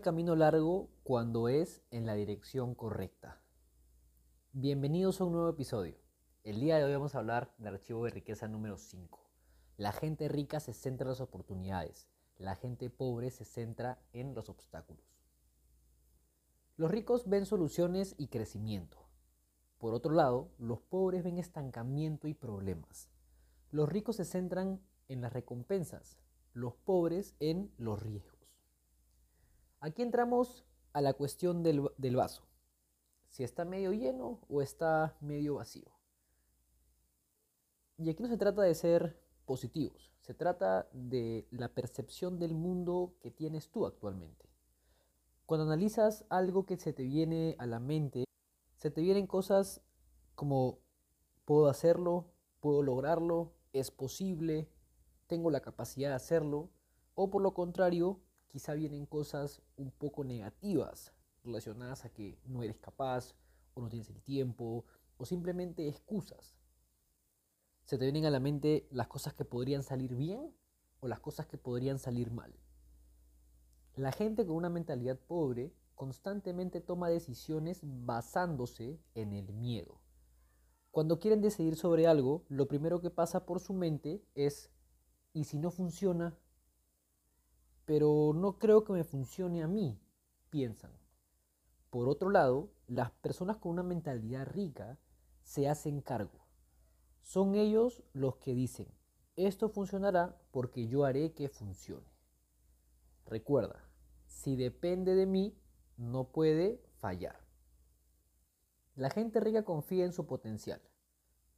camino largo cuando es en la dirección correcta. Bienvenidos a un nuevo episodio. El día de hoy vamos a hablar del archivo de riqueza número 5. La gente rica se centra en las oportunidades, la gente pobre se centra en los obstáculos. Los ricos ven soluciones y crecimiento. Por otro lado, los pobres ven estancamiento y problemas. Los ricos se centran en las recompensas, los pobres en los riesgos. Aquí entramos a la cuestión del, vaso. Si está medio lleno o está medio vacío. Y aquí no se trata de ser positivos, se trata de la percepción del mundo que tienes tú actualmente. Cuando analizas algo que se te viene a la mente, se te vienen cosas como puedo hacerlo, puedo lograrlo, es posible, tengo la capacidad de hacerlo, o por lo contrario, quizá vienen cosas un poco negativas relacionadas a que no eres capaz o no tienes el tiempo o simplemente excusas. Se te vienen a la mente las cosas que podrían salir bien o las cosas que podrían salir mal. La gente con una mentalidad pobre constantemente toma decisiones basándose en el miedo. Cuando quieren decidir sobre algo, lo primero que pasa por su mente es, ¿y si no funciona? Pero no creo que me funcione a mí, piensan. Por otro lado, las personas con una mentalidad rica se hacen cargo. Son ellos los que dicen, esto funcionará porque yo haré que funcione. Recuerda, si depende de mí, no puede fallar. La gente rica confía en su potencial,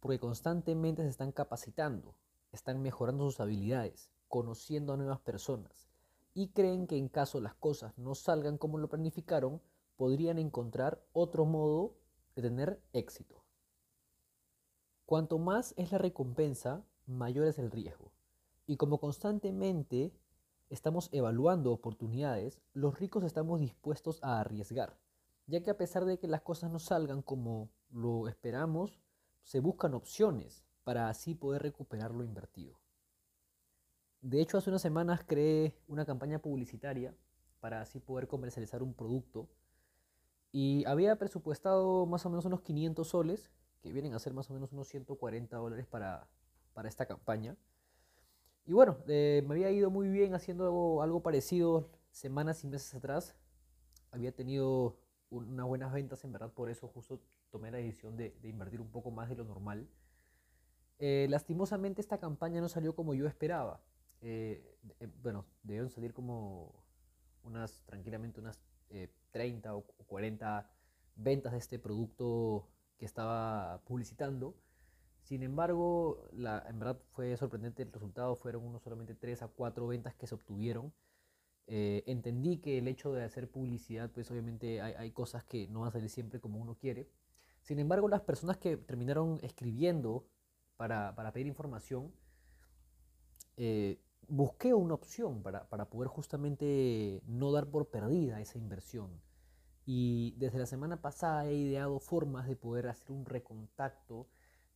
porque constantemente se están capacitando, están mejorando sus habilidades, conociendo a nuevas personas, y creen que en caso las cosas no salgan como lo planificaron, podrían encontrar otro modo de tener éxito. Cuanto más es la recompensa, mayor es el riesgo. Y como constantemente estamos evaluando oportunidades, los ricos estamos dispuestos a arriesgar, ya que a pesar de que las cosas no salgan como lo esperamos, se buscan opciones para así poder recuperar lo invertido. De hecho, hace unas semanas creé una campaña publicitaria para así poder comercializar un producto y había presupuestado más o menos unos 500 soles, que vienen a ser más o menos unos 140 dólares para, esta campaña. Y bueno, eh, me había ido muy bien haciendo algo, parecido semanas y meses atrás. Había tenido unas buenas ventas, en verdad, por eso justo tomé la decisión de, invertir un poco más de lo normal. Eh, lastimosamente esta campaña no salió como yo esperaba. Eh, eh, bueno, debieron salir como unas, tranquilamente unas 30 eh, o 40 ventas de este producto que estaba publicitando. Sin embargo, la, en verdad fue sorprendente el resultado, fueron unos solamente 3 a 4 ventas que se obtuvieron. entendí que el hecho de hacer publicidad, pues obviamente hay, hay, cosas que no van a salir siempre como uno quiere. Sin embargo, las personas que terminaron escribiendo para, para pedir información, eh, busqué una opción para, poder justamente no dar por perdida esa inversión. Y desde la semana pasada he ideado formas de poder hacer un recontacto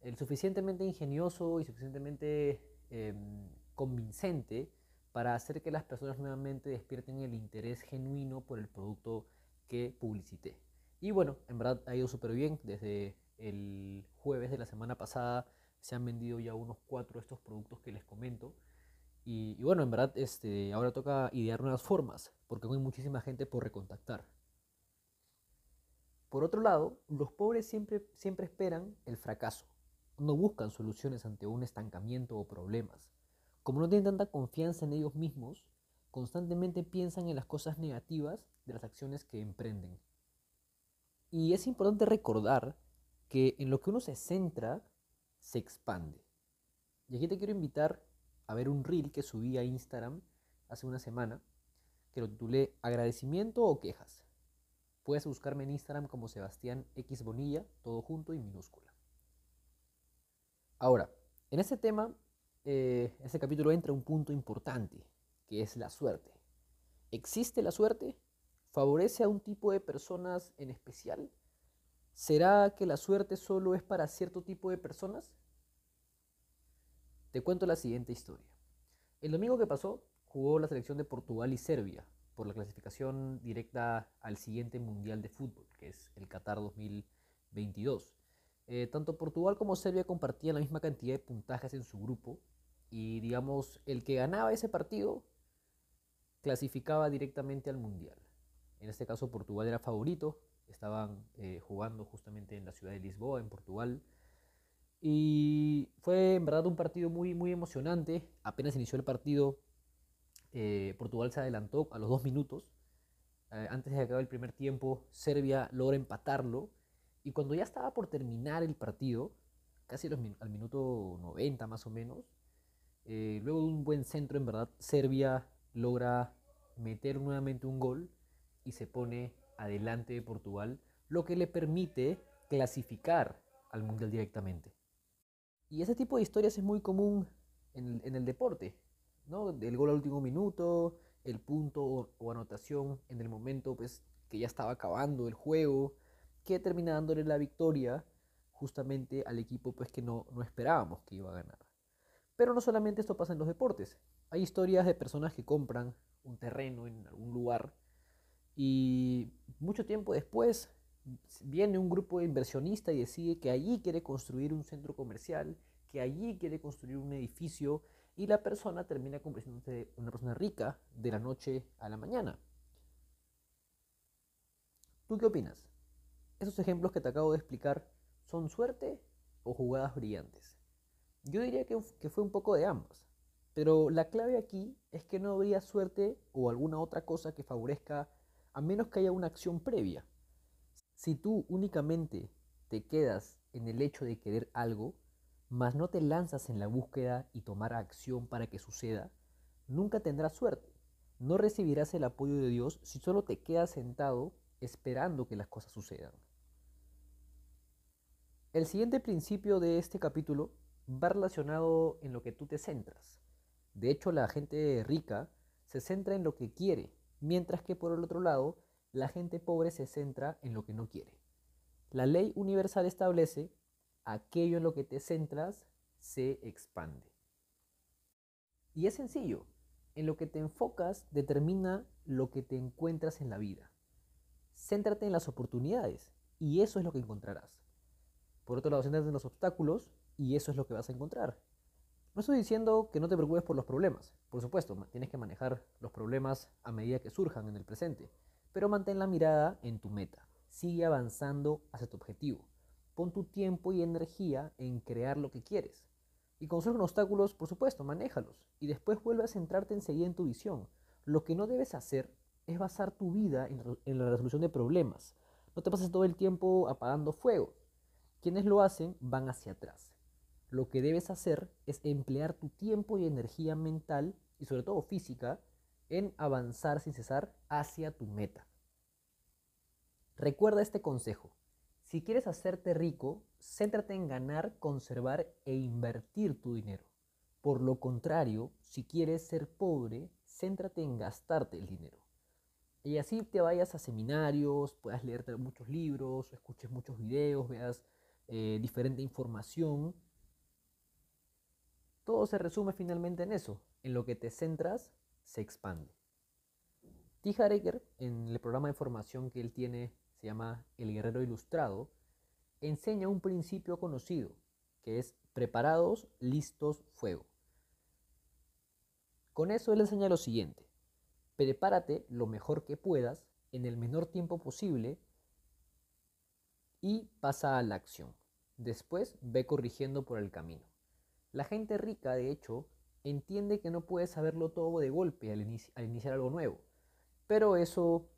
el suficientemente ingenioso y suficientemente em, convincente para hacer que las personas nuevamente despierten el interés genuino por el producto que publicité. Y bueno, en verdad ha ido súper bien. Desde el jueves de la semana pasada se han vendido ya unos cuatro de estos productos que les comento. Y, bueno, en verdad, este, ahora toca idear nuevas formas, porque hay muchísima gente por recontactar. Por otro lado, los pobres siempre, siempre esperan el fracaso. No buscan soluciones ante un estancamiento o problemas. Como no tienen tanta confianza en ellos mismos, constantemente piensan en las cosas negativas de las acciones que emprenden. Y es importante recordar que en lo que uno se centra, se expande. Y aquí te quiero invitar a ver un reel que subí a Instagram hace una semana, que lo titulé Agradecimiento o quejas. Puedes buscarme en Instagram como Sebastián X Bonilla, todo junto y minúscula. Ahora, en este tema, eh, en este capítulo entra un punto importante, que es la suerte. ¿Existe la suerte? ¿Favorece a un tipo de personas en especial? ¿Será que la suerte solo es para cierto tipo de personas? Te cuento la siguiente historia. El domingo que pasó jugó la selección de Portugal y Serbia por la clasificación directa al siguiente Mundial de Fútbol, que es el Qatar 2022. Eh, tanto Portugal como Serbia compartían la misma cantidad de puntajes en su grupo y digamos, el que ganaba ese partido clasificaba directamente al Mundial. En este caso Portugal era favorito, estaban eh, jugando justamente en la ciudad de Lisboa, en Portugal. Y fue en verdad un partido muy, muy emocionante. Apenas inició el partido, eh, Portugal se adelantó a los dos minutos. Eh, antes de acabar el primer tiempo, Serbia logra empatarlo. Y cuando ya estaba por terminar el partido, casi al minuto 90 más o menos, luego de un buen centro, en verdad, Serbia logra meter nuevamente un gol y se pone adelante de Portugal, lo que le permite clasificar al Mundial directamente. Y ese tipo de historias es muy común en el, deporte, ¿no? El gol al último minuto, el punto o, anotación en el momento pues, que ya estaba acabando el juego, que termina dándole la victoria justamente al equipo pues, que no, no esperábamos que iba a ganar. Pero no solamente esto pasa en los deportes, hay historias de personas que compran un terreno en algún lugar y mucho tiempo después viene un grupo de inversionistas y decide que allí quiere construir un centro comercial, que allí quiere construir un edificio y la persona termina convirtiéndose una persona rica de la noche a la mañana. ¿Tú qué opinas? ¿Esos ejemplos que te acabo de explicar son suerte o jugadas brillantes? Yo diría que, que fue un poco de ambas. Pero la clave aquí es que no habría suerte o alguna otra cosa que favorezca a menos que haya una acción previa. Si tú únicamente te quedas en el hecho de querer algo, mas no te lanzas en la búsqueda y tomar acción para que suceda, nunca tendrás suerte. No recibirás el apoyo de Dios si solo te quedas sentado esperando que las cosas sucedan. El siguiente principio de este capítulo va relacionado en lo que tú te centras. De hecho, la gente rica se centra en lo que quiere, mientras que por el otro lado, la gente pobre se centra en lo que no quiere. La ley universal establece aquello en lo que te centras se expande. Y es sencillo, en lo que te enfocas determina lo que te encuentras en la vida. Céntrate en las oportunidades y eso es lo que encontrarás. Por otro lado, céntrate en los obstáculos y eso es lo que vas a encontrar. No estoy diciendo que no te preocupes por los problemas. Por supuesto, tienes que manejar los problemas a medida que surjan en el presente. Pero mantén la mirada en tu meta. Sigue avanzando hacia tu objetivo. Pon tu tiempo y energía en crear lo que quieres. Y cuando surgen obstáculos, por supuesto, manéjalos. Y después vuelve a centrarte enseguida en tu visión. Lo que no debes hacer es basar tu vida en, en la resolución de problemas. No te pases todo el tiempo apagando fuego. Quienes lo hacen van hacia atrás lo que debes hacer es emplear tu tiempo y energía mental y sobre todo física en avanzar sin cesar hacia tu meta. Recuerda este consejo. Si quieres hacerte rico, céntrate en ganar, conservar e invertir tu dinero. Por lo contrario, si quieres ser pobre, céntrate en gastarte el dinero. Y así te vayas a seminarios, puedas leerte muchos libros, escuches muchos videos, veas eh, diferente información todo se resume finalmente en eso. En lo que te centras, se expande. T. Hareker, en el programa de formación que él tiene, se llama El Guerrero Ilustrado, enseña un principio conocido, que es preparados, listos, fuego. Con eso él enseña lo siguiente. Prepárate lo mejor que puedas en el menor tiempo posible y pasa a la acción. Después ve corrigiendo por el camino. La gente rica, de hecho, entiende que no puede saberlo todo de golpe al, iniciar algo nuevo. Pero eso,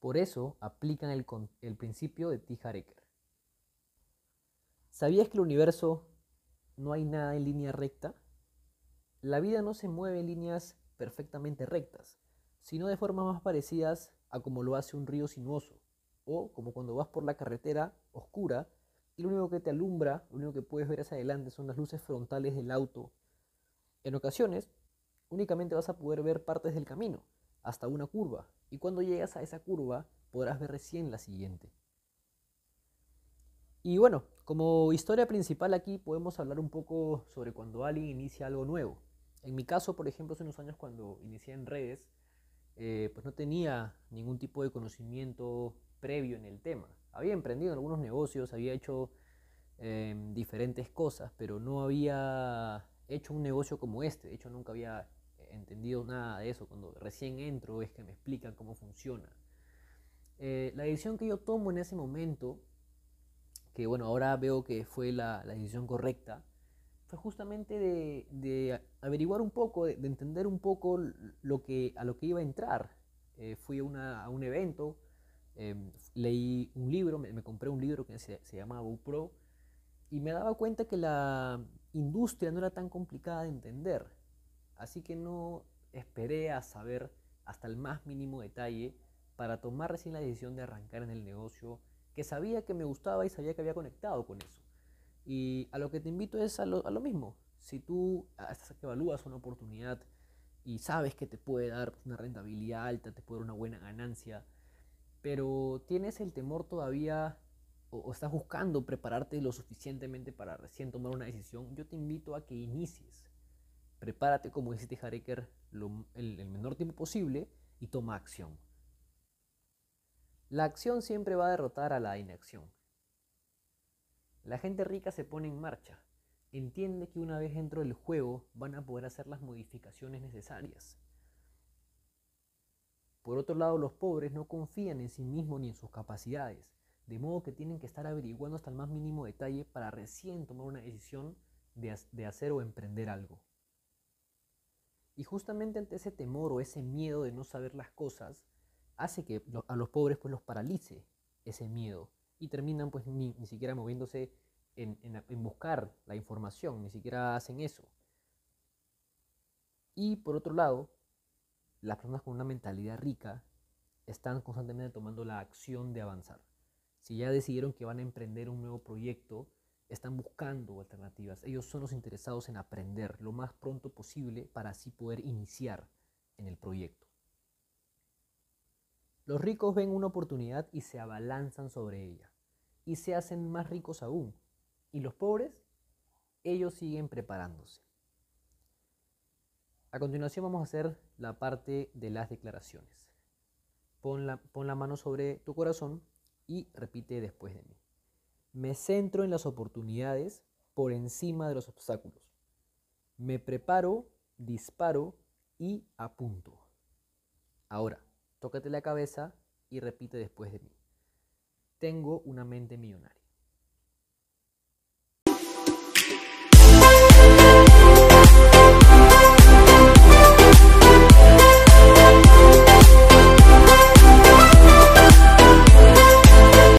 por eso aplican el, principio de T. ¿Sabías que el universo no hay nada en línea recta? La vida no se mueve en líneas perfectamente rectas, sino de formas más parecidas a como lo hace un río sinuoso, o como cuando vas por la carretera oscura y lo único que te alumbra, lo único que puedes ver hacia adelante son las luces frontales del auto. En ocasiones, únicamente vas a poder ver partes del camino, hasta una curva, y cuando llegas a esa curva podrás ver recién la siguiente. Y bueno, como historia principal aquí podemos hablar un poco sobre cuando alguien inicia algo nuevo. En mi caso, por ejemplo, hace unos años cuando inicié en redes, eh, pues no tenía ningún tipo de conocimiento previo en el tema. Había emprendido en algunos negocios, había hecho em, diferentes cosas, pero no había hecho un negocio como este. De hecho, nunca había entendido nada de eso. Cuando recién entro es que me explican cómo funciona. Eh, la decisión que yo tomo en ese momento, que bueno, ahora veo que fue la, decisión correcta, fue justamente de, averiguar un poco, de, entender un poco lo que, a lo que iba a entrar. Eh, fui a, un evento, em, leí un libro, me, compré un libro que se, se llama GoPro y me daba cuenta que la industria no era tan complicada de entender. Así que no esperé a saber hasta el más mínimo detalle para tomar recién la decisión de arrancar en el negocio que sabía que me gustaba y sabía que había conectado con eso. Y a lo que te invito es a lo, mismo. Si tú hasta que evalúas una oportunidad y sabes que te puede dar una rentabilidad alta, te puede dar una buena ganancia, pero tienes el temor todavía o, estás buscando prepararte lo suficientemente para recién tomar una decisión, yo te invito a que inicies. Prepárate, como dice Tijareker, el, el menor tiempo posible y toma acción. La acción siempre va a derrotar a la inacción. La gente rica se pone en marcha, entiende que una vez dentro del juego van a poder hacer las modificaciones necesarias. Por otro lado, los pobres no confían en sí mismos ni en sus capacidades, de modo que tienen que estar averiguando hasta el más mínimo detalle para recién tomar una decisión de, hacer o emprender algo. Y justamente ante ese temor o ese miedo de no saber las cosas, hace que a los pobres pues los paralice ese miedo y terminan pues ni, siquiera moviéndose en, en, buscar la información, ni siquiera hacen eso. Y por otro lado, las personas con una mentalidad rica están constantemente tomando la acción de avanzar. Si ya decidieron que van a emprender un nuevo proyecto, están buscando alternativas. Ellos son los interesados en aprender lo más pronto posible para así poder iniciar en el proyecto. Los ricos ven una oportunidad y se abalanzan sobre ella y se hacen más ricos aún. ¿Y los pobres? Ellos siguen preparándose. A continuación vamos a hacer la parte de las declaraciones. Pon la, pon la mano sobre tu corazón y repite después de mí. Me centro en las oportunidades por encima de los obstáculos. Me preparo, disparo y apunto. Ahora, tócate la cabeza y repite después de mí. Tengo una mente millonaria.